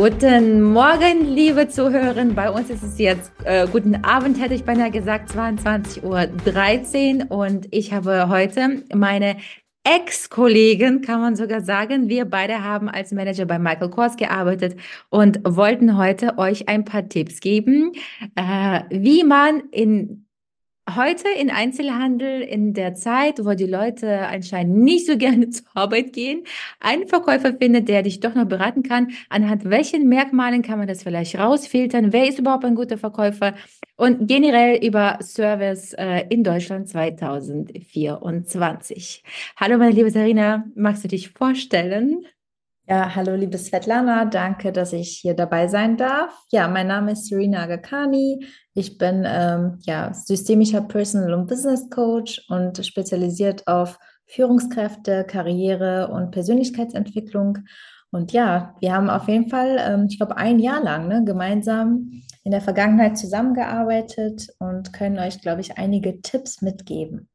Guten Morgen, liebe Zuhörer. Bei uns ist es jetzt, äh, guten Abend hätte ich beinahe gesagt, 22.13 Uhr und ich habe heute meine Ex-Kollegen, kann man sogar sagen. Wir beide haben als Manager bei Michael Kors gearbeitet und wollten heute euch ein paar Tipps geben, äh, wie man in heute in Einzelhandel in der Zeit, wo die Leute anscheinend nicht so gerne zur Arbeit gehen, einen Verkäufer findet, der dich doch noch beraten kann. Anhand welchen Merkmalen kann man das vielleicht rausfiltern? Wer ist überhaupt ein guter Verkäufer? Und generell über Service äh, in Deutschland 2024. Hallo, meine liebe Sarina, magst du dich vorstellen? Ja, hallo liebe Svetlana, danke, dass ich hier dabei sein darf. Ja, mein Name ist Serena Agakani. Ich bin ähm, ja, systemischer Personal- und Business Coach und spezialisiert auf Führungskräfte, Karriere und Persönlichkeitsentwicklung. Und ja, wir haben auf jeden Fall, ähm, ich glaube, ein Jahr lang ne, gemeinsam in der Vergangenheit zusammengearbeitet und können euch, glaube ich, einige Tipps mitgeben.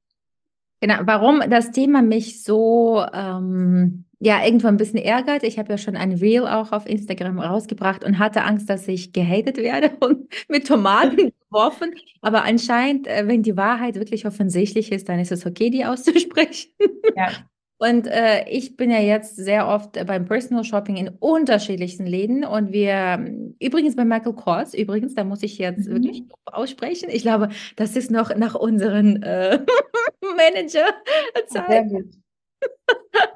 Genau, warum das Thema mich so ähm, ja irgendwo ein bisschen ärgert. Ich habe ja schon ein Reel auch auf Instagram rausgebracht und hatte Angst, dass ich gehatet werde und mit Tomaten geworfen. Aber anscheinend, äh, wenn die Wahrheit wirklich offensichtlich ist, dann ist es okay, die auszusprechen. Ja. Und äh, ich bin ja jetzt sehr oft beim Personal Shopping in unterschiedlichsten Läden und wir, übrigens bei Michael Kors, übrigens, da muss ich jetzt mhm. wirklich aussprechen. Ich glaube, das ist noch nach unseren äh, Manager-Zeit.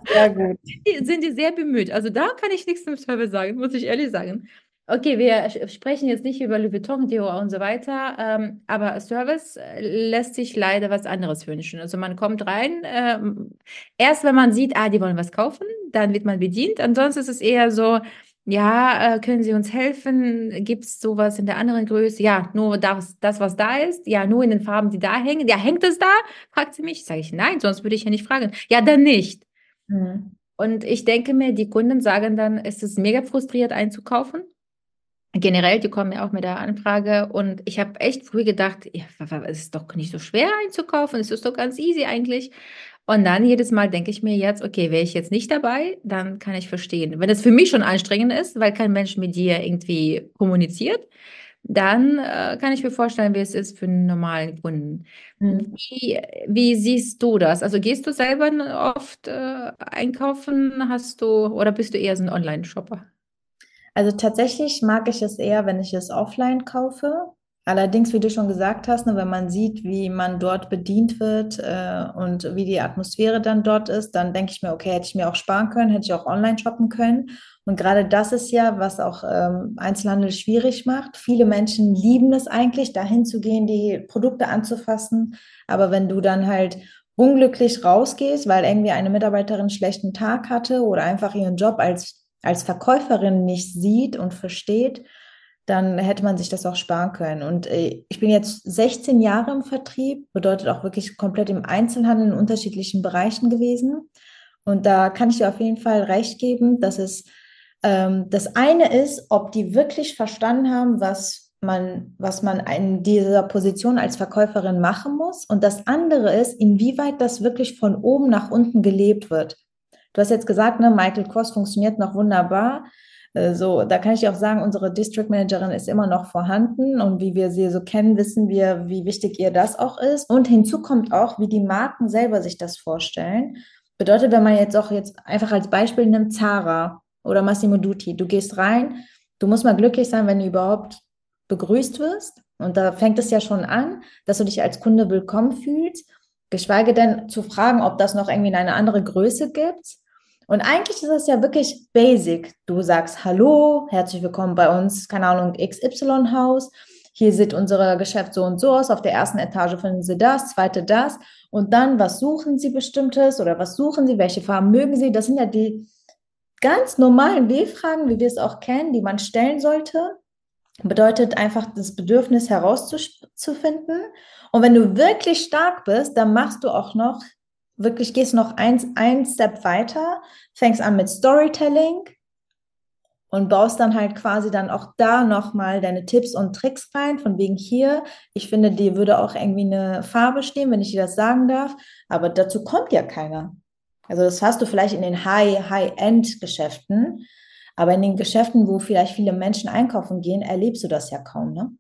Sehr gut. Die, sind die sehr bemüht. Also da kann ich nichts zum Service sagen, muss ich ehrlich sagen. Okay, wir sprechen jetzt nicht über Louis Vuitton, Dior und so weiter, ähm, aber Service äh, lässt sich leider was anderes wünschen. Also man kommt rein, ähm, erst wenn man sieht, ah, die wollen was kaufen, dann wird man bedient. Ansonsten ist es eher so, ja, äh, können Sie uns helfen? Gibt es sowas in der anderen Größe? Ja, nur das, das, was da ist. Ja, nur in den Farben, die da hängen. Ja, hängt es da? Fragt sie mich. Sage ich, nein, sonst würde ich ja nicht fragen. Ja, dann nicht. Mhm. Und ich denke mir, die Kunden sagen dann, es ist mega frustriert einzukaufen generell, die kommen ja auch mit der Anfrage und ich habe echt früh gedacht, ja, es ist doch nicht so schwer einzukaufen, es ist doch ganz easy eigentlich. Und dann jedes Mal denke ich mir jetzt, okay, wäre ich jetzt nicht dabei, dann kann ich verstehen. Wenn es für mich schon anstrengend ist, weil kein Mensch mit dir irgendwie kommuniziert, dann äh, kann ich mir vorstellen, wie es ist für einen normalen Kunden. Mhm. Wie, wie, siehst du das? Also gehst du selber oft äh, einkaufen? Hast du oder bist du eher so ein Online-Shopper? Also tatsächlich mag ich es eher, wenn ich es offline kaufe. Allerdings, wie du schon gesagt hast, ne, wenn man sieht, wie man dort bedient wird äh, und wie die Atmosphäre dann dort ist, dann denke ich mir, okay, hätte ich mir auch sparen können, hätte ich auch online shoppen können. Und gerade das ist ja, was auch ähm, Einzelhandel schwierig macht. Viele Menschen lieben es eigentlich, dahin zu gehen, die Produkte anzufassen. Aber wenn du dann halt unglücklich rausgehst, weil irgendwie eine Mitarbeiterin einen schlechten Tag hatte oder einfach ihren Job als als Verkäuferin nicht sieht und versteht, dann hätte man sich das auch sparen können. Und äh, ich bin jetzt 16 Jahre im Vertrieb, bedeutet auch wirklich komplett im Einzelhandel in unterschiedlichen Bereichen gewesen. Und da kann ich dir auf jeden Fall recht geben, dass es ähm, das eine ist, ob die wirklich verstanden haben, was man, was man in dieser Position als Verkäuferin machen muss. Und das andere ist, inwieweit das wirklich von oben nach unten gelebt wird. Du hast jetzt gesagt, ne, Michael Kors funktioniert noch wunderbar. Äh, so, da kann ich auch sagen, unsere District Managerin ist immer noch vorhanden und wie wir sie so kennen, wissen wir, wie wichtig ihr das auch ist. Und hinzu kommt auch, wie die Marken selber sich das vorstellen. Bedeutet, wenn man jetzt auch jetzt einfach als Beispiel nimmt, Zara oder Massimo Dutti, du gehst rein, du musst mal glücklich sein, wenn du überhaupt begrüßt wirst. Und da fängt es ja schon an, dass du dich als Kunde willkommen fühlst, geschweige denn zu fragen, ob das noch irgendwie eine andere Größe gibt. Und eigentlich ist das ja wirklich basic. Du sagst Hallo, herzlich willkommen bei uns, keine Ahnung, XY Haus. Hier sieht unser Geschäft so und so aus. Auf der ersten Etage finden Sie das, zweite das. Und dann, was suchen Sie bestimmtes oder was suchen Sie? Welche Farben mögen Sie? Das sind ja die ganz normalen W-Fragen, wie wir es auch kennen, die man stellen sollte. bedeutet einfach das Bedürfnis herauszufinden. Und wenn du wirklich stark bist, dann machst du auch noch, wirklich gehst noch ein, ein Step weiter, fängst an mit Storytelling und baust dann halt quasi dann auch da nochmal deine Tipps und Tricks rein, von wegen hier, ich finde, dir würde auch irgendwie eine Farbe stehen, wenn ich dir das sagen darf, aber dazu kommt ja keiner. Also das hast du vielleicht in den High, High-End-Geschäften, aber in den Geschäften, wo vielleicht viele Menschen einkaufen gehen, erlebst du das ja kaum, ne?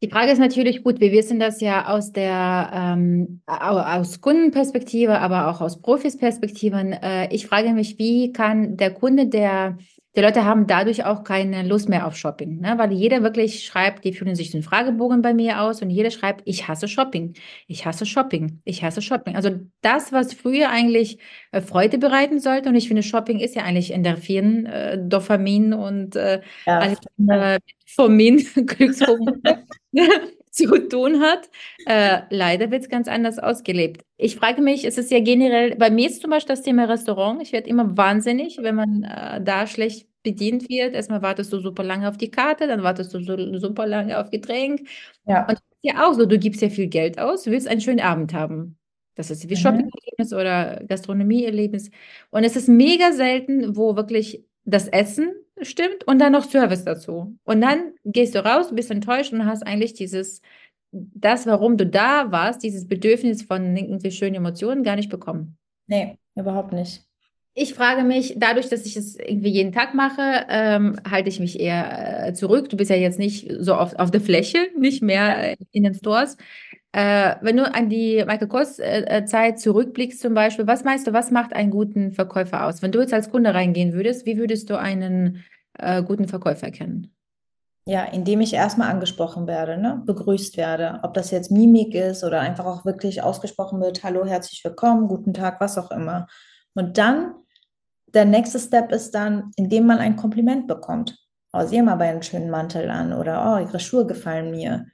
Die Frage ist natürlich gut, wir wissen das ja aus der ähm, aus Kundenperspektive, aber auch aus Profisperspektiven. Äh, ich frage mich, wie kann der Kunde, der die Leute haben dadurch auch keine Lust mehr auf Shopping, ne? weil jeder wirklich schreibt, die fühlen sich den Fragebogen bei mir aus und jeder schreibt, ich hasse Shopping, ich hasse Shopping, ich hasse Shopping. Also das, was früher eigentlich äh, Freude bereiten sollte und ich finde, Shopping ist ja eigentlich Endorphin, äh, Dopamin und äh, ja. äh, Formin, Glückshormone zu tun hat. Äh, leider wird es ganz anders ausgelebt. Ich frage mich, es ist ja generell, bei mir ist zum Beispiel das Thema Restaurant. Ich werde immer wahnsinnig, wenn man äh, da schlecht bedient wird. Erstmal wartest du super lange auf die Karte, dann wartest du so, super lange auf Getränk. Ja. Und ja auch so, du gibst ja viel Geld aus, du willst einen schönen Abend haben. Das ist wie mhm. Shopping-Erlebnis oder Gastronomie-Erlebnis. Und es ist mega selten, wo wirklich das Essen stimmt und dann noch Service dazu. Und dann gehst du raus, bist enttäuscht und hast eigentlich dieses, das, warum du da warst, dieses Bedürfnis von irgendwie schönen Emotionen gar nicht bekommen. Nee, überhaupt nicht. Ich frage mich, dadurch, dass ich es irgendwie jeden Tag mache, ähm, halte ich mich eher äh, zurück. Du bist ja jetzt nicht so oft auf der Fläche, nicht mehr in den Stores. Äh, wenn du an die Michael Kors-Zeit äh, zurückblickst zum Beispiel, was meinst du, was macht einen guten Verkäufer aus? Wenn du jetzt als Kunde reingehen würdest, wie würdest du einen äh, guten Verkäufer kennen? Ja, indem ich erstmal angesprochen werde, ne? begrüßt werde. Ob das jetzt Mimik ist oder einfach auch wirklich ausgesprochen wird, hallo, herzlich willkommen, guten Tag, was auch immer. Und dann der nächste Step ist dann, indem man ein Kompliment bekommt. Oh, sie haben aber einen schönen Mantel an oder oh, ihre Schuhe gefallen mir.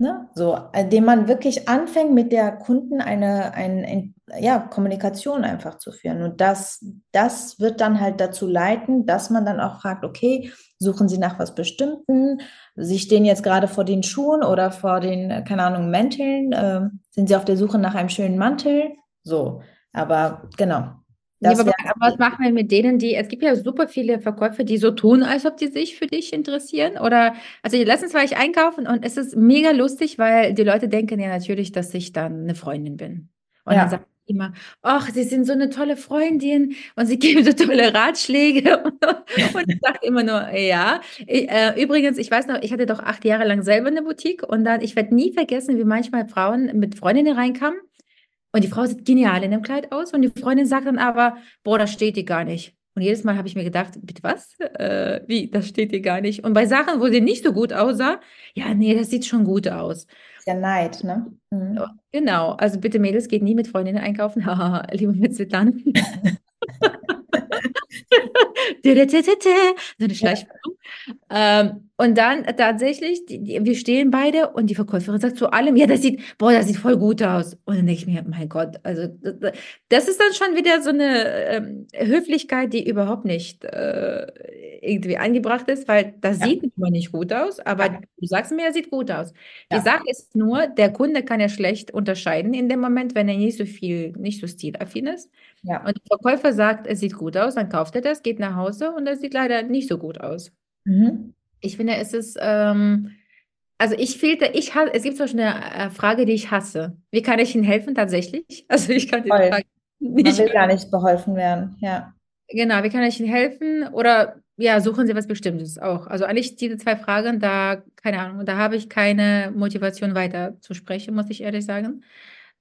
Ne? So, indem man wirklich anfängt, mit der Kunden eine, eine ja, Kommunikation einfach zu führen. Und das, das wird dann halt dazu leiten, dass man dann auch fragt, okay, suchen Sie nach was Bestimmten? Sie stehen jetzt gerade vor den Schuhen oder vor den, keine Ahnung, Mänteln. Äh, sind Sie auf der Suche nach einem schönen Mantel? So, aber genau, ja, aber, was machen wir mit denen, die, es gibt ja super viele Verkäufer, die so tun, als ob die sich für dich interessieren. Oder, also letztens war ich einkaufen und es ist mega lustig, weil die Leute denken ja natürlich, dass ich dann eine Freundin bin. Und ja. dann sagen die immer, ach, sie sind so eine tolle Freundin und sie geben so tolle Ratschläge. und ich sage immer nur, ja. Ich, äh, übrigens, ich weiß noch, ich hatte doch acht Jahre lang selber eine Boutique und dann, ich werde nie vergessen, wie manchmal Frauen mit Freundinnen reinkamen und die Frau sieht genial in dem Kleid aus und die Freundin sagt dann aber, boah, das steht dir gar nicht. Und jedes Mal habe ich mir gedacht, bitte was? Äh, wie, das steht dir gar nicht. Und bei Sachen, wo sie nicht so gut aussah, ja, nee, das sieht schon gut aus. Ja, Neid, ne? Mhm. Genau, also bitte Mädels, geht nie mit Freundinnen einkaufen. Haha, liebe mit Svetlana. so eine Schleichwerbung. Ähm, und dann tatsächlich, die, die, wir stehen beide und die Verkäuferin sagt zu allem, ja, das sieht, boah, das sieht voll gut aus. Und dann denke ich mir, mein Gott, also das ist dann schon wieder so eine ähm, Höflichkeit, die überhaupt nicht äh, irgendwie angebracht ist, weil das ja. sieht immer nicht gut aus, aber ja. du sagst mir, er sieht gut aus. Ja. Die Sache ist nur, der Kunde kann ja schlecht unterscheiden in dem Moment, wenn er nicht so viel, nicht so stilaffin ist. Ja. Und der Verkäufer sagt, es sieht gut aus, dann kauft er das, geht nach Hause und es sieht leider nicht so gut aus. Mhm. Ich finde, es ist, ähm, also ich filter, ich hasse, es gibt zum Beispiel eine äh, Frage, die ich hasse. Wie kann ich Ihnen helfen tatsächlich? Also ich kann die Frage nicht. Man will gar nicht beholfen werden, ja. Genau, wie kann ich Ihnen helfen? Oder ja, suchen Sie was Bestimmtes auch. Also eigentlich diese zwei Fragen, da, keine Ahnung, da habe ich keine Motivation weiter zu sprechen, muss ich ehrlich sagen.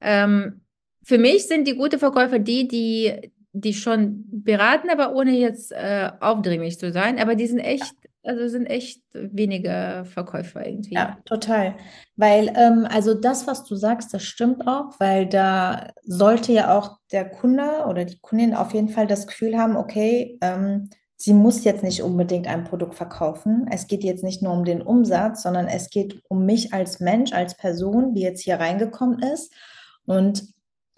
Ähm, für mich sind die guten Verkäufer die, die, die schon beraten, aber ohne jetzt äh, aufdringlich zu sein. Aber die sind echt, also sind echt wenige Verkäufer irgendwie. Ja, total. Weil, ähm, also das, was du sagst, das stimmt auch, weil da sollte ja auch der Kunde oder die Kundin auf jeden Fall das Gefühl haben, okay, ähm, sie muss jetzt nicht unbedingt ein Produkt verkaufen. Es geht jetzt nicht nur um den Umsatz, sondern es geht um mich als Mensch, als Person, die jetzt hier reingekommen ist. Und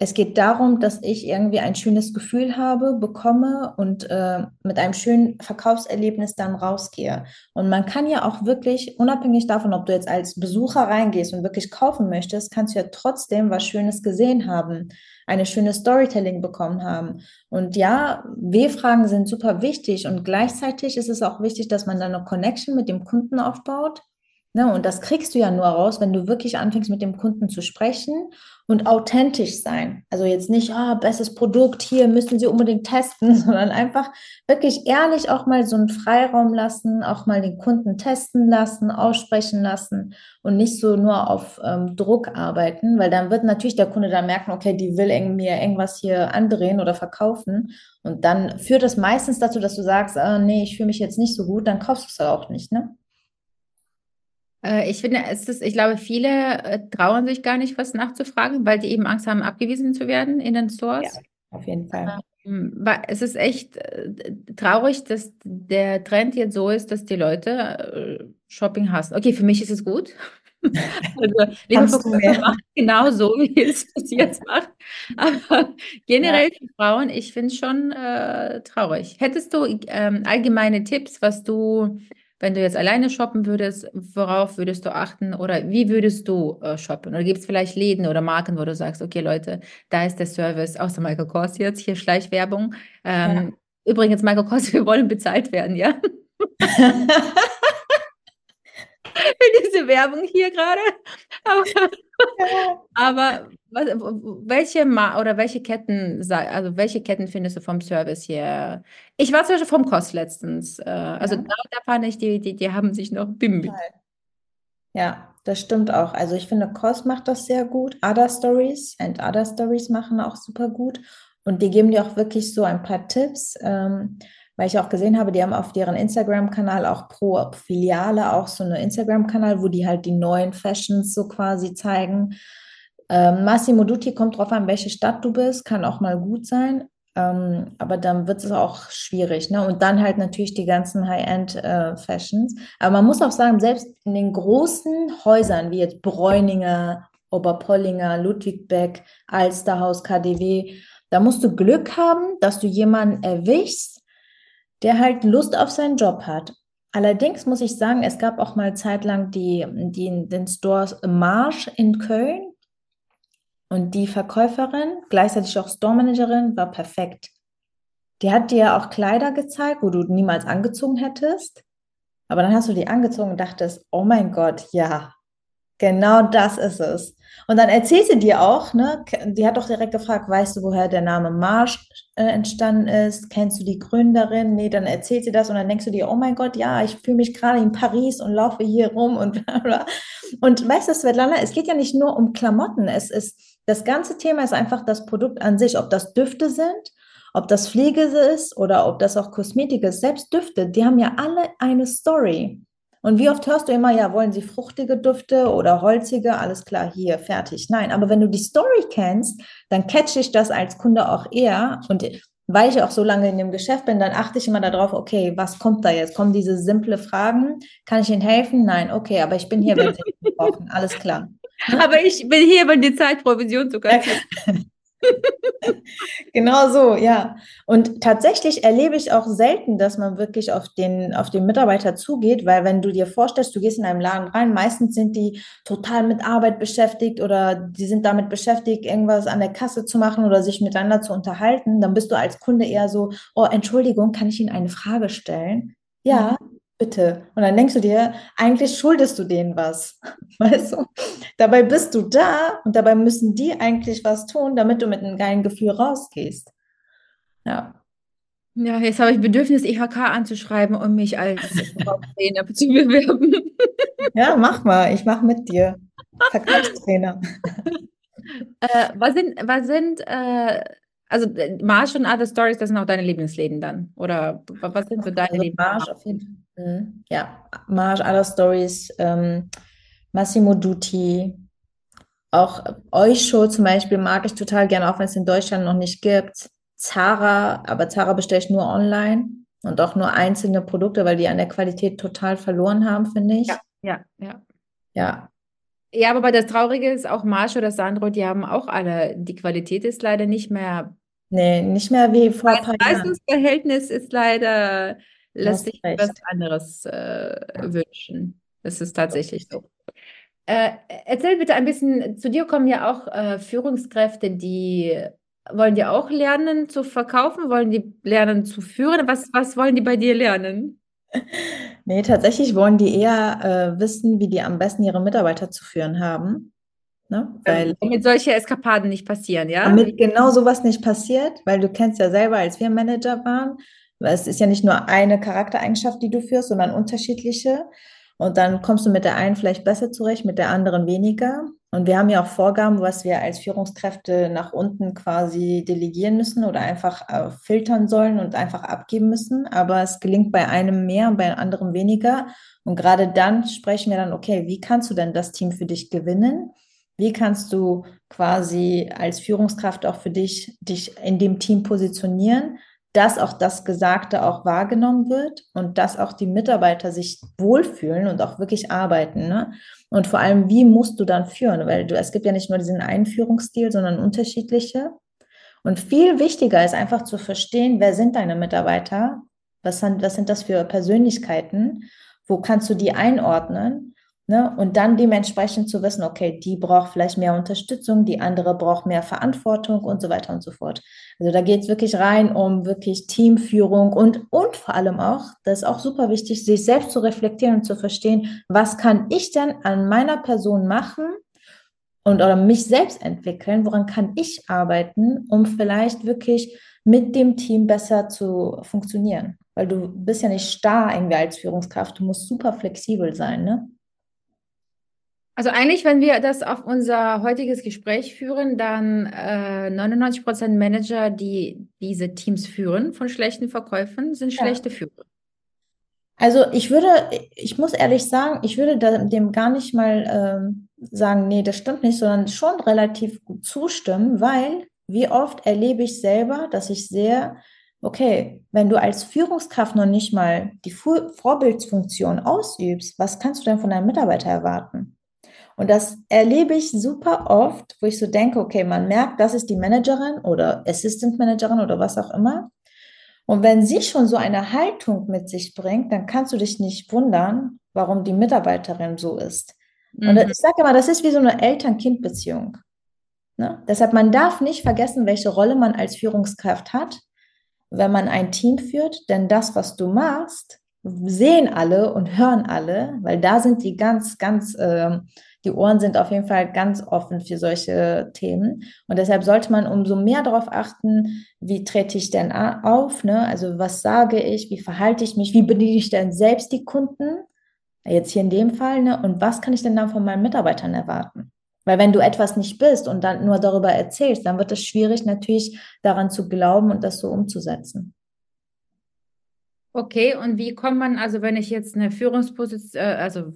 es geht darum, dass ich irgendwie ein schönes Gefühl habe, bekomme und äh, mit einem schönen Verkaufserlebnis dann rausgehe. Und man kann ja auch wirklich, unabhängig davon, ob du jetzt als Besucher reingehst und wirklich kaufen möchtest, kannst du ja trotzdem was Schönes gesehen haben, eine schöne Storytelling bekommen haben. Und ja, W-Fragen sind super wichtig und gleichzeitig ist es auch wichtig, dass man dann eine Connection mit dem Kunden aufbaut Ne, und das kriegst du ja nur raus, wenn du wirklich anfängst, mit dem Kunden zu sprechen und authentisch sein. Also jetzt nicht, ah, bestes Produkt, hier müssen Sie unbedingt testen, sondern einfach wirklich ehrlich auch mal so einen Freiraum lassen, auch mal den Kunden testen lassen, aussprechen lassen und nicht so nur auf ähm, Druck arbeiten, weil dann wird natürlich der Kunde dann merken, okay, die will mir irgendwas hier andrehen oder verkaufen. Und dann führt das meistens dazu, dass du sagst, ah, nee, ich fühle mich jetzt nicht so gut, dann kaufst du es auch nicht, ne? Äh, ich finde, es ist, ich glaube, viele äh, trauen sich gar nicht, was nachzufragen, weil die eben Angst haben, abgewiesen zu werden in den Stores. Ja, auf jeden Fall. Ähm, es ist echt äh, traurig, dass der Trend jetzt so ist, dass die Leute Shopping hassen. Okay, für mich ist es gut. Also, lieber Verkäufer macht genau so, wie es bis jetzt macht. Aber generell ja. für Frauen, ich finde es schon äh, traurig. Hättest du ähm, allgemeine Tipps, was du wenn du jetzt alleine shoppen würdest, worauf würdest du achten oder wie würdest du äh, shoppen? Oder gibt es vielleicht Läden oder Marken, wo du sagst, okay Leute, da ist der Service, außer Michael Kors jetzt, hier Schleichwerbung. Ähm, ja. Übrigens, Michael Kors, wir wollen bezahlt werden, ja? Für diese Werbung hier gerade. Aber, aber was, welche Ma oder welche Ketten, also welche Ketten findest du vom Service hier? Ich war zum Beispiel vom Kost letztens. Äh, also ja. da, da fand ich, die, die, die haben sich noch bemüht. Ja, das stimmt auch. Also ich finde, Kost macht das sehr gut. Other Stories and Other Stories machen auch super gut. Und die geben dir auch wirklich so ein paar Tipps. Ähm, weil ich auch gesehen habe, die haben auf deren Instagram-Kanal auch pro Filiale auch so eine Instagram-Kanal, wo die halt die neuen Fashions so quasi zeigen. Ähm, Massimo Dutti kommt drauf an, welche Stadt du bist, kann auch mal gut sein. Ähm, aber dann wird es auch schwierig. Ne? Und dann halt natürlich die ganzen High-End-Fashions. Äh, aber man muss auch sagen, selbst in den großen Häusern wie jetzt Bräuninger, Oberpollinger, Ludwigbeck, Alsterhaus, KDW, da musst du Glück haben, dass du jemanden erwischst, der halt Lust auf seinen Job hat. Allerdings muss ich sagen, es gab auch mal zeitlang die, die, den Stores Marsch in Köln und die Verkäuferin, gleichzeitig auch Store Managerin, war perfekt. Die hat dir auch Kleider gezeigt, wo du niemals angezogen hättest. Aber dann hast du die angezogen und dachtest, oh mein Gott, ja, genau das ist es. Und dann erzählt sie dir auch, ne, die hat doch direkt gefragt, weißt du, woher der Name Marsch äh, entstanden ist? Kennst du die Gründerin? Nee, dann erzählt sie das und dann denkst du dir, oh mein Gott, ja, ich fühle mich gerade in Paris und laufe hier rum und bla bla. Und weißt du, Svetlana, es geht ja nicht nur um Klamotten. Es ist, das ganze Thema ist einfach das Produkt an sich, ob das Düfte sind, ob das Pflege ist oder ob das auch Kosmetik ist. Selbst Düfte, die haben ja alle eine Story. Und wie oft hörst du immer, ja, wollen sie fruchtige Düfte oder holzige? Alles klar, hier, fertig. Nein, aber wenn du die Story kennst, dann catch ich das als Kunde auch eher. Und weil ich auch so lange in dem Geschäft bin, dann achte ich immer darauf, okay, was kommt da jetzt? Kommen diese simple Fragen? Kann ich Ihnen helfen? Nein, okay, aber ich bin hier, wenn Sie brauchen. Alles klar. Aber ich bin hier, wenn die Zeitprovision sogar. genau so, ja. Und tatsächlich erlebe ich auch selten, dass man wirklich auf den, auf den Mitarbeiter zugeht, weil wenn du dir vorstellst, du gehst in einem Laden rein, meistens sind die total mit Arbeit beschäftigt oder die sind damit beschäftigt, irgendwas an der Kasse zu machen oder sich miteinander zu unterhalten, dann bist du als Kunde eher so, oh, Entschuldigung, kann ich Ihnen eine Frage stellen? Ja, bitte. Und dann denkst du dir, eigentlich schuldest du denen was. Weißt du? Dabei bist du da und dabei müssen die eigentlich was tun, damit du mit einem geilen Gefühl rausgehst. Ja. Ja, jetzt habe ich Bedürfnis, IHK anzuschreiben, um mich als Trainer zu bewerben. Ja, mach mal. Ich mache mit dir. Verkaufstrainer. äh, was sind, was sind äh, also Marsch und Other Stories, das sind auch deine Lieblingsläden dann? Oder was sind so deine also Lieblingsläden? Marsch auf jeden Fall. Mhm. Ja, Marsch, Other Stories, ähm, Massimo Dutti, auch Oysho zum Beispiel mag ich total gerne, auch wenn es in Deutschland noch nicht gibt. Zara, aber Zara bestelle ich nur online und auch nur einzelne Produkte, weil die an der Qualität total verloren haben, finde ich. Ja, ja, ja. Ja. Ja, aber das Traurige ist auch Marsch oder Sandro, die haben auch alle, die Qualität ist leider nicht mehr. Nee, nicht mehr wie vor ein paar Jahren. Das Leistungsverhältnis ist leider, lässt sich recht. was anderes äh, wünschen. Das ist tatsächlich so. Äh, erzähl bitte ein bisschen, zu dir kommen ja auch äh, Führungskräfte, die wollen die auch lernen zu verkaufen, wollen die lernen zu führen? Was, was wollen die bei dir lernen? Nee, tatsächlich wollen die eher äh, wissen, wie die am besten ihre Mitarbeiter zu führen haben. Ne? Weil, damit solche Eskapaden nicht passieren, ja? Damit genau sowas nicht passiert, weil du kennst ja selber, als wir Manager waren, es ist ja nicht nur eine Charaktereigenschaft, die du führst, sondern unterschiedliche. Und dann kommst du mit der einen vielleicht besser zurecht, mit der anderen weniger. Und wir haben ja auch Vorgaben, was wir als Führungskräfte nach unten quasi delegieren müssen oder einfach äh, filtern sollen und einfach abgeben müssen. Aber es gelingt bei einem mehr und bei anderem weniger. Und gerade dann sprechen wir dann, okay, wie kannst du denn das Team für dich gewinnen? Wie kannst du quasi als Führungskraft auch für dich dich in dem Team positionieren? dass auch das Gesagte auch wahrgenommen wird und dass auch die Mitarbeiter sich wohlfühlen und auch wirklich arbeiten. Ne? Und vor allem, wie musst du dann führen? Weil du, es gibt ja nicht nur diesen Einführungsstil, sondern unterschiedliche. Und viel wichtiger ist einfach zu verstehen, wer sind deine Mitarbeiter? Was sind, was sind das für Persönlichkeiten? Wo kannst du die einordnen? Ne? Und dann dementsprechend zu wissen, okay, die braucht vielleicht mehr Unterstützung, die andere braucht mehr Verantwortung und so weiter und so fort. Also da geht es wirklich rein um wirklich Teamführung und, und vor allem auch, das ist auch super wichtig, sich selbst zu reflektieren und zu verstehen, was kann ich denn an meiner Person machen und oder mich selbst entwickeln, woran kann ich arbeiten, um vielleicht wirklich mit dem Team besser zu funktionieren. Weil du bist ja nicht starr irgendwie als Führungskraft, du musst super flexibel sein, ne? Also eigentlich, wenn wir das auf unser heutiges Gespräch führen, dann äh, 99 Prozent Manager, die diese Teams führen von schlechten Verkäufen, sind ja. schlechte Führer. Also ich würde, ich muss ehrlich sagen, ich würde dem gar nicht mal ähm, sagen, nee, das stimmt nicht, sondern schon relativ gut zustimmen, weil wie oft erlebe ich selber, dass ich sehr, okay, wenn du als Führungskraft noch nicht mal die Vorbildsfunktion ausübst, was kannst du denn von deinem Mitarbeiter erwarten? Und das erlebe ich super oft, wo ich so denke, okay, man merkt, das ist die Managerin oder Assistant Managerin oder was auch immer. Und wenn sie schon so eine Haltung mit sich bringt, dann kannst du dich nicht wundern, warum die Mitarbeiterin so ist. Mhm. Und ich sage immer, das ist wie so eine Eltern-Kind-Beziehung. Ne? Deshalb, man darf nicht vergessen, welche Rolle man als Führungskraft hat, wenn man ein Team führt, denn das, was du machst, sehen alle und hören alle, weil da sind die ganz, ganz äh, die Ohren sind auf jeden Fall ganz offen für solche Themen. Und deshalb sollte man umso mehr darauf achten, wie trete ich denn auf? Ne? Also was sage ich, wie verhalte ich mich, wie bediene ich denn selbst die Kunden? Jetzt hier in dem Fall, ne? Und was kann ich denn dann von meinen Mitarbeitern erwarten? Weil wenn du etwas nicht bist und dann nur darüber erzählst, dann wird es schwierig, natürlich daran zu glauben und das so umzusetzen. Okay, und wie kommt man, also wenn ich jetzt eine Führungsposition, äh, also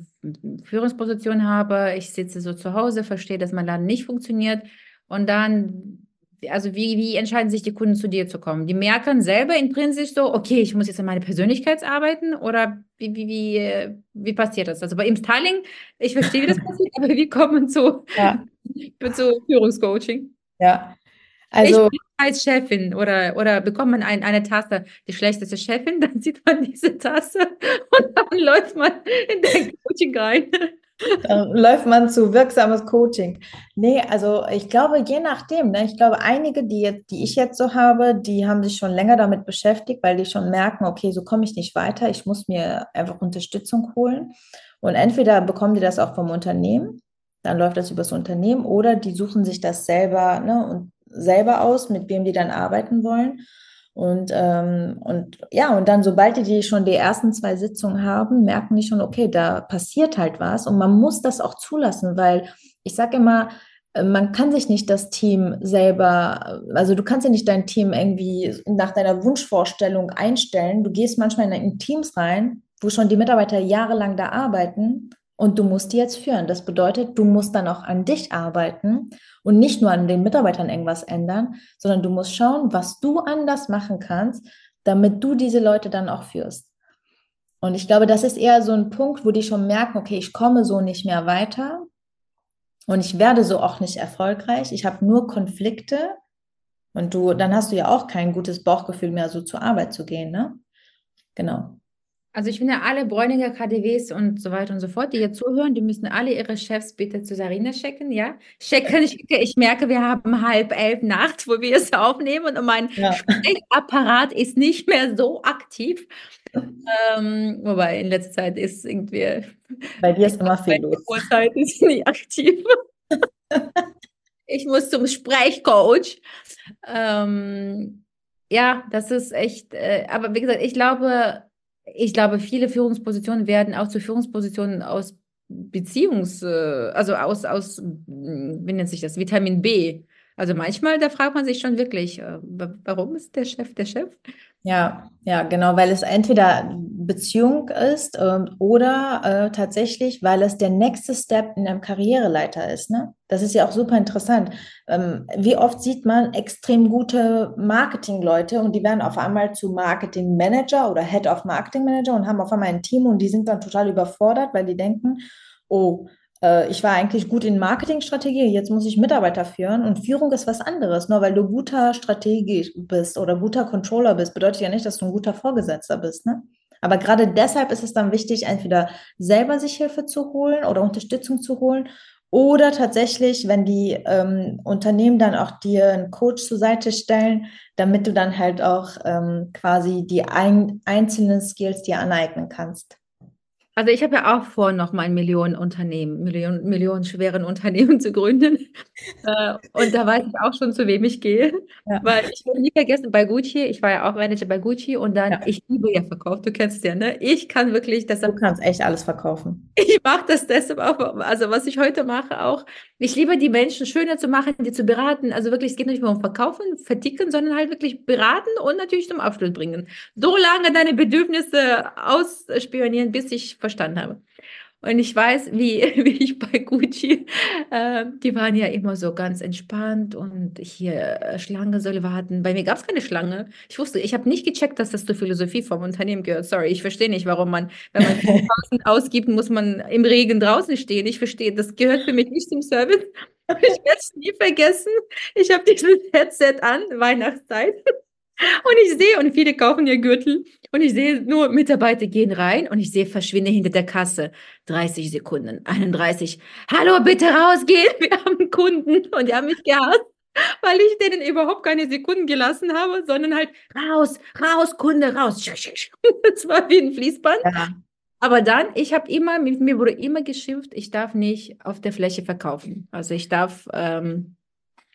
Führungsposition habe, ich sitze so zu Hause, verstehe, dass mein Laden nicht funktioniert und dann, also wie, wie entscheiden sich die Kunden zu dir zu kommen? Die merken selber intrinsisch so, okay, ich muss jetzt an meine Persönlichkeit arbeiten oder wie, wie, wie, wie passiert das? Also bei im Styling, ich verstehe, wie das passiert, aber wie kommt man zu, ja. zu Führungscoaching? Ja, also ich als Chefin oder, oder bekommt man ein, eine Tasse, die schlechteste Chefin, dann sieht man diese Tasse und dann läuft man in dein Coaching rein. Dann läuft man zu wirksames Coaching. Nee, also ich glaube, je nachdem, ne? ich glaube, einige, die, jetzt, die ich jetzt so habe, die haben sich schon länger damit beschäftigt, weil die schon merken, okay, so komme ich nicht weiter, ich muss mir einfach Unterstützung holen. Und entweder bekommen die das auch vom Unternehmen, dann läuft das übers Unternehmen, oder die suchen sich das selber ne, und selber aus, mit wem die dann arbeiten wollen. Und, ähm, und ja, und dann, sobald die, die schon die ersten zwei Sitzungen haben, merken die schon, okay, da passiert halt was. Und man muss das auch zulassen, weil ich sage immer, äh, man kann sich nicht das Team selber, also du kannst ja nicht dein Team irgendwie nach deiner Wunschvorstellung einstellen. Du gehst manchmal in Teams rein, wo schon die Mitarbeiter jahrelang da arbeiten und du musst die jetzt führen. Das bedeutet, du musst dann auch an dich arbeiten und nicht nur an den Mitarbeitern irgendwas ändern, sondern du musst schauen, was du anders machen kannst, damit du diese Leute dann auch führst. Und ich glaube, das ist eher so ein Punkt, wo die schon merken, okay, ich komme so nicht mehr weiter. Und ich werde so auch nicht erfolgreich. Ich habe nur Konflikte und du, dann hast du ja auch kein gutes Bauchgefühl mehr, so zur Arbeit zu gehen, ne? Genau. Also ich finde, alle Bräuninger KDWs und so weiter und so fort, die hier zuhören, die müssen alle ihre Chefs bitte zu Sarina checken, ja? Checken, ich, ich merke, wir haben halb elf nachts, wo wir es aufnehmen und mein ja. Sprechapparat ist nicht mehr so aktiv. Ähm, wobei in letzter Zeit ist irgendwie... Bei dir ist immer viel los. Uhrzeit ist nicht aktiv. ich muss zum Sprechcoach. Ähm, ja, das ist echt, äh, aber wie gesagt, ich glaube, ich glaube, viele Führungspositionen werden auch zu Führungspositionen aus Beziehungs, äh, also aus, aus, wie nennt sich das, Vitamin B. Also manchmal, da fragt man sich schon wirklich, äh, warum ist der Chef der Chef? Ja, ja, genau, weil es entweder Beziehung ist äh, oder äh, tatsächlich, weil es der nächste Step in einem Karriereleiter ist. Ne? Das ist ja auch super interessant. Ähm, wie oft sieht man extrem gute Marketingleute und die werden auf einmal zu Marketingmanager oder Head of Marketing Manager und haben auf einmal ein Team und die sind dann total überfordert, weil die denken, oh, ich war eigentlich gut in Marketingstrategie, jetzt muss ich Mitarbeiter führen und Führung ist was anderes. Nur weil du guter Strategie bist oder guter Controller bist, bedeutet ja nicht, dass du ein guter Vorgesetzter bist. Ne? Aber gerade deshalb ist es dann wichtig, entweder selber sich Hilfe zu holen oder Unterstützung zu holen oder tatsächlich, wenn die ähm, Unternehmen dann auch dir einen Coach zur Seite stellen, damit du dann halt auch ähm, quasi die ein, einzelnen Skills dir aneignen kannst. Also ich habe ja auch vor, noch mal ein Millionenunternehmen, Million, millionenschweren Unternehmen zu gründen. Äh, und da weiß ich auch schon, zu wem ich gehe. Ja. Weil ich will nie vergessen, bei Gucci, ich war ja auch Manager bei Gucci und dann, ja. ich liebe ja Verkauf, du kennst ja, ne? Ich kann wirklich deshalb. Du kannst echt alles verkaufen. Ich mache das deshalb auch, also was ich heute mache auch. Ich liebe die Menschen schöner zu machen, die zu beraten. Also wirklich, es geht nicht mehr um Verkaufen, Verticken, sondern halt wirklich beraten und natürlich zum Abschluss bringen. So lange deine Bedürfnisse ausspionieren, bis ich verstanden habe. Und ich weiß, wie, wie ich bei Gucci, äh, die waren ja immer so ganz entspannt und hier äh, Schlange soll warten. Bei mir gab es keine Schlange. Ich wusste, ich habe nicht gecheckt, dass das zur Philosophie vom Unternehmen gehört. Sorry, ich verstehe nicht, warum man, wenn man 1000 ausgibt, muss man im Regen draußen stehen. Ich verstehe, das gehört für mich nicht zum Service. Ich werde es nie vergessen. Ich habe dieses Headset an, Weihnachtszeit. Und ich sehe, und viele kaufen ihr Gürtel, und ich sehe nur, Mitarbeiter gehen rein und ich sehe, verschwinde hinter der Kasse. 30 Sekunden, 31. Hallo, bitte rausgehen, wir haben Kunden. Und die haben mich gehasst, weil ich denen überhaupt keine Sekunden gelassen habe, sondern halt raus, raus, Kunde, raus. Das war wie ein Fließband. Ja. Aber dann, ich habe immer, mir wurde immer geschimpft, ich darf nicht auf der Fläche verkaufen. Also ich darf ähm,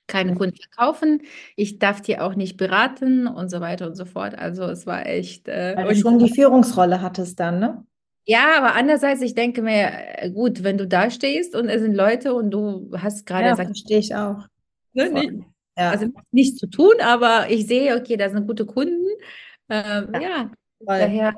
keinen Kunden verkaufen, ich darf die auch nicht beraten und so weiter und so fort. Also es war echt. Äh, Weil du schon die Führungsrolle hattest dann, ne? Ja, aber andererseits, ich denke mir, äh, gut, wenn du da stehst und es sind Leute und du hast gerade ja, gesagt. verstehe ich auch. Ne, nicht, ja. Also nichts zu tun, aber ich sehe, okay, da sind gute Kunden. Ähm, ja, ja daher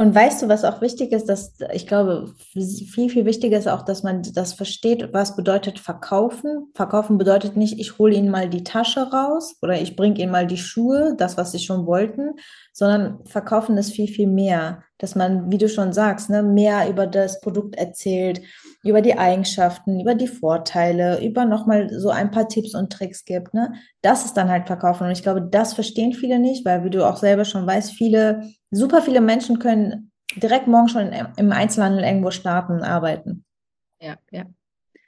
und weißt du, was auch wichtig ist, dass ich glaube, viel, viel wichtiger ist auch, dass man das versteht, was bedeutet verkaufen. Verkaufen bedeutet nicht, ich hole ihnen mal die Tasche raus oder ich bringe ihnen mal die Schuhe, das, was sie schon wollten, sondern verkaufen ist viel, viel mehr. Dass man, wie du schon sagst, ne, mehr über das Produkt erzählt, über die Eigenschaften, über die Vorteile, über nochmal so ein paar Tipps und Tricks gibt. Ne? Das ist dann halt Verkaufen. Und ich glaube, das verstehen viele nicht, weil, wie du auch selber schon weißt, viele, super viele Menschen können direkt morgen schon im Einzelhandel irgendwo starten und arbeiten. Ja, ja.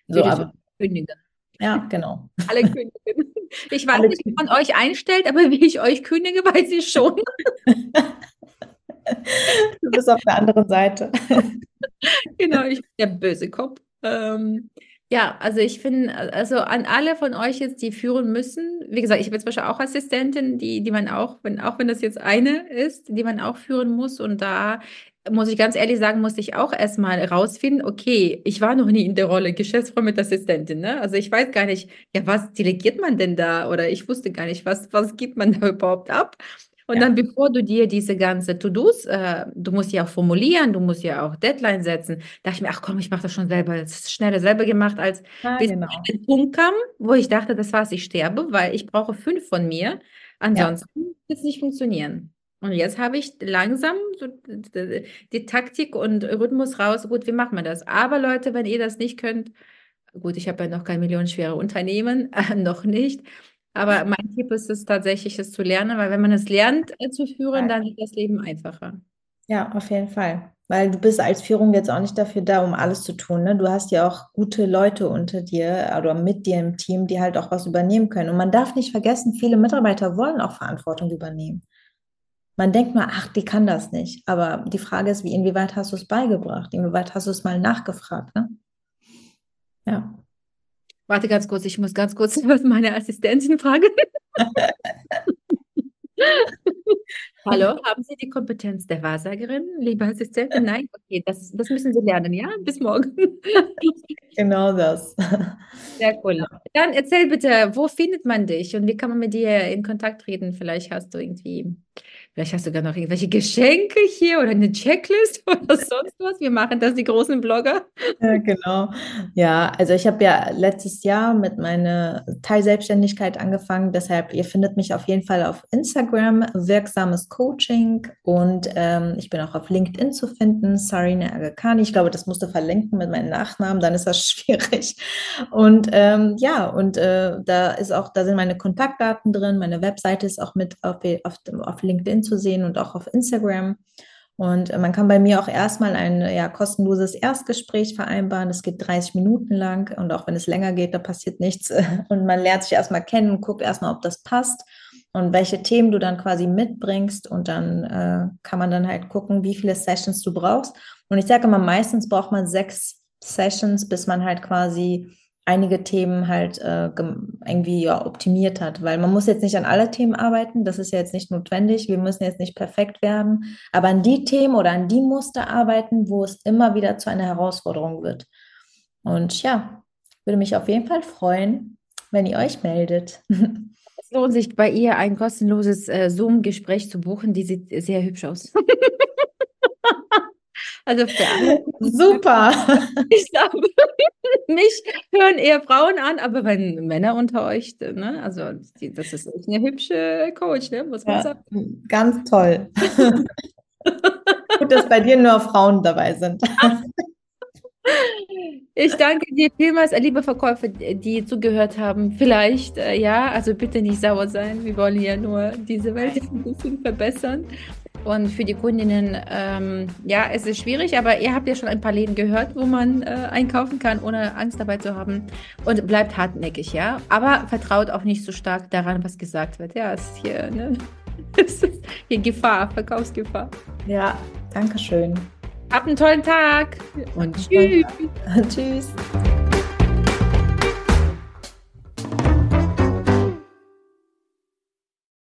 So, aber, kündigen. Ja, genau. Alle kündigen. Ich weiß Alle nicht, wie man euch einstellt, aber wie ich euch kündige, weiß ich schon. du bist auf der anderen Seite. genau, ich bin der böse Kopf. Ähm, ja, also ich finde, also an alle von euch jetzt, die führen müssen, wie gesagt, ich bin zum Beispiel auch Assistentin, die, die man auch, wenn, auch wenn das jetzt eine ist, die man auch führen muss. Und da muss ich ganz ehrlich sagen, musste ich auch erstmal rausfinden, okay, ich war noch nie in der Rolle Geschäftsführer mit Assistentin, ne? Also ich weiß gar nicht, ja, was delegiert man denn da? Oder ich wusste gar nicht, was, was gibt man da überhaupt ab? Und ja. dann, bevor du dir diese ganze To-Dos, äh, du musst ja auch formulieren, du musst ja auch Deadline setzen, dachte ich mir, ach komm, ich mache das schon selber, das ist schneller selber gemacht, als ja, bis genau. ein Punkt kam, wo ich dachte, das war's, ich sterbe, weil ich brauche fünf von mir, ansonsten ja. wird es nicht funktionieren. Und jetzt habe ich langsam so die Taktik und Rhythmus raus. Gut, wie machen wir das? Aber Leute, wenn ihr das nicht könnt, Gut, ich habe ja noch kein millionenschwere Unternehmen, äh, noch nicht. Aber mein Tipp ist es tatsächlich, es zu lernen, weil wenn man es lernt äh, zu führen, dann wird das Leben einfacher. Ja, auf jeden Fall. Weil du bist als Führung jetzt auch nicht dafür da, um alles zu tun. Ne? Du hast ja auch gute Leute unter dir oder mit dir im Team, die halt auch was übernehmen können. Und man darf nicht vergessen, viele Mitarbeiter wollen auch Verantwortung übernehmen. Man denkt mal, ach, die kann das nicht. Aber die Frage ist, wie, inwieweit hast du es beigebracht? Inwieweit hast du es mal nachgefragt? Ne? Ja. Warte ganz kurz, ich muss ganz kurz was meine Assistentin fragen. Hallo, haben Sie die Kompetenz der Wahrsagerin, liebe Assistentin? Nein? Okay, das, das müssen Sie lernen, ja? Bis morgen. Genau das. Sehr cool. Dann erzähl bitte, wo findet man dich und wie kann man mit dir in Kontakt treten? Vielleicht hast du irgendwie Vielleicht hast du gar noch irgendwelche Geschenke hier oder eine Checklist oder sonst was. Wir machen das, die großen Blogger. Ja, genau. Ja, also ich habe ja letztes Jahr mit meiner Teilselbstständigkeit angefangen. Deshalb, ihr findet mich auf jeden Fall auf Instagram, wirksames Coaching. Und ähm, ich bin auch auf LinkedIn zu finden, Sarina Agakani. Ich glaube, das musst du verlinken mit meinem Nachnamen, dann ist das schwierig. Und ähm, ja, und äh, da ist auch, da sind meine Kontaktdaten drin. Meine Webseite ist auch mit auf, auf, auf LinkedIn zu sehen und auch auf Instagram. Und äh, man kann bei mir auch erstmal ein ja, kostenloses Erstgespräch vereinbaren. Das geht 30 Minuten lang und auch wenn es länger geht, da passiert nichts. Und man lernt sich erstmal kennen guckt erstmal, ob das passt und welche Themen du dann quasi mitbringst. Und dann äh, kann man dann halt gucken, wie viele Sessions du brauchst. Und ich sage immer, meistens braucht man sechs Sessions, bis man halt quasi einige Themen halt äh, irgendwie ja, optimiert hat, weil man muss jetzt nicht an alle Themen arbeiten, das ist ja jetzt nicht notwendig, wir müssen jetzt nicht perfekt werden, aber an die Themen oder an die Muster arbeiten, wo es immer wieder zu einer Herausforderung wird. Und ja, würde mich auf jeden Fall freuen, wenn ihr euch meldet. Es lohnt sich bei ihr ein kostenloses äh, Zoom-Gespräch zu buchen, die sieht sehr hübsch aus. Also für alle. Super. Ich glaube, mich hören eher Frauen an, aber wenn Männer unter euch, ne, also die, das ist echt eine hübsche Coach, ne, muss man ja, sagen. Ganz toll. Gut, dass bei dir nur Frauen dabei sind. Ich danke dir vielmals, liebe Verkäufer, die zugehört haben. Vielleicht, äh, ja, also bitte nicht sauer sein. Wir wollen ja nur diese Welt ein bisschen verbessern. Und für die Kundinnen, ähm, ja, es ist schwierig, aber ihr habt ja schon ein paar Läden gehört, wo man äh, einkaufen kann, ohne Angst dabei zu haben. Und bleibt hartnäckig, ja. Aber vertraut auch nicht so stark daran, was gesagt wird. Ja, es ist hier, ne? Es ist hier Gefahr, Verkaufsgefahr. Ja, danke schön. Habt einen tollen Tag und tschüss. Tschüss.